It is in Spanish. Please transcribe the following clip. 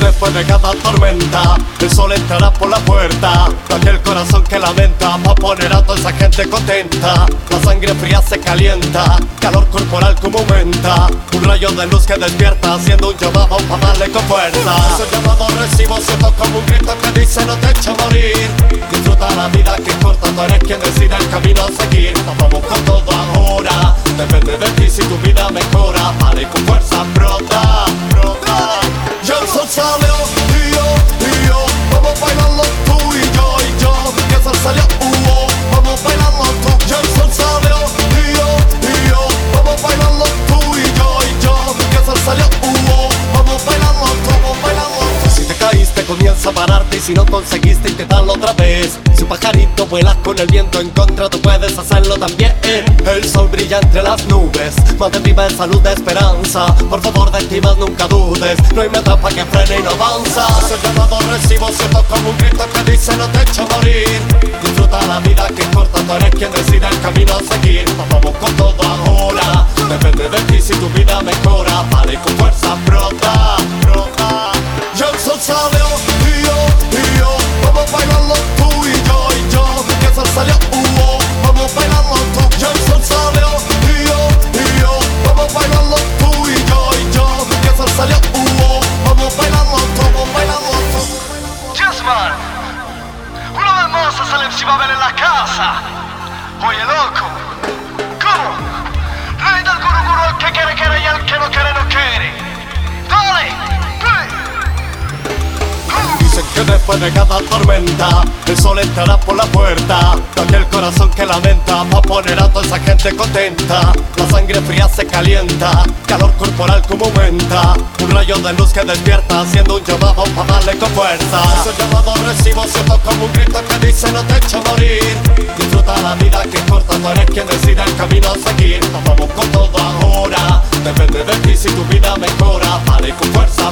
después de cada tormenta El sol entrará por la puerta De aquel corazón que lamenta Pa' poner a toda esa gente contenta. La sangre fría se calienta Calor corporal como aumenta Un rayo de luz que despierta Haciendo un llamado pa' darle con fuerza. Ese llamado recibo siento como un grito que dice no te echa a morir Disfruta la vida que corta Tú eres quien decide el camino a seguir. Vamos con todo ahora Depende de ti si tu vida mejora. Vale con fuerza a pararte Y si no conseguiste intentarlo otra vez. Si un pajarito vuela con el viento en contra Tú puedes hacerlo también. El sol brilla entre las nubes Mantén viva en salud de esperanza. Por favor de ti más nunca dudes No hay meta pa' que frene y no avanza. Ese llamado recibo siento como un grito que dice no te echa a morir Disfruta la vida que es corta Tú eres quien decide el camino a seguir. Vamos con todo Jasmine, una vez a Salem si va en la casa. Oye, loco, que después de cada tormenta El sol entrará por la puerta De aquel corazón que lamenta Pa' poner a toda esa gente contenta. La sangre fría se calienta Calor corporal como aumenta Un rayo de luz que despierta Haciendo un llamado pa' darle con fuerza. Ese llamado recibo siento como un grito que dice no te echa a morir Disfruta la vida que corta Tú eres quien decide el camino a seguir. Vamos con todo ahora Depende de ti si tu vida mejora. Vale con fuerza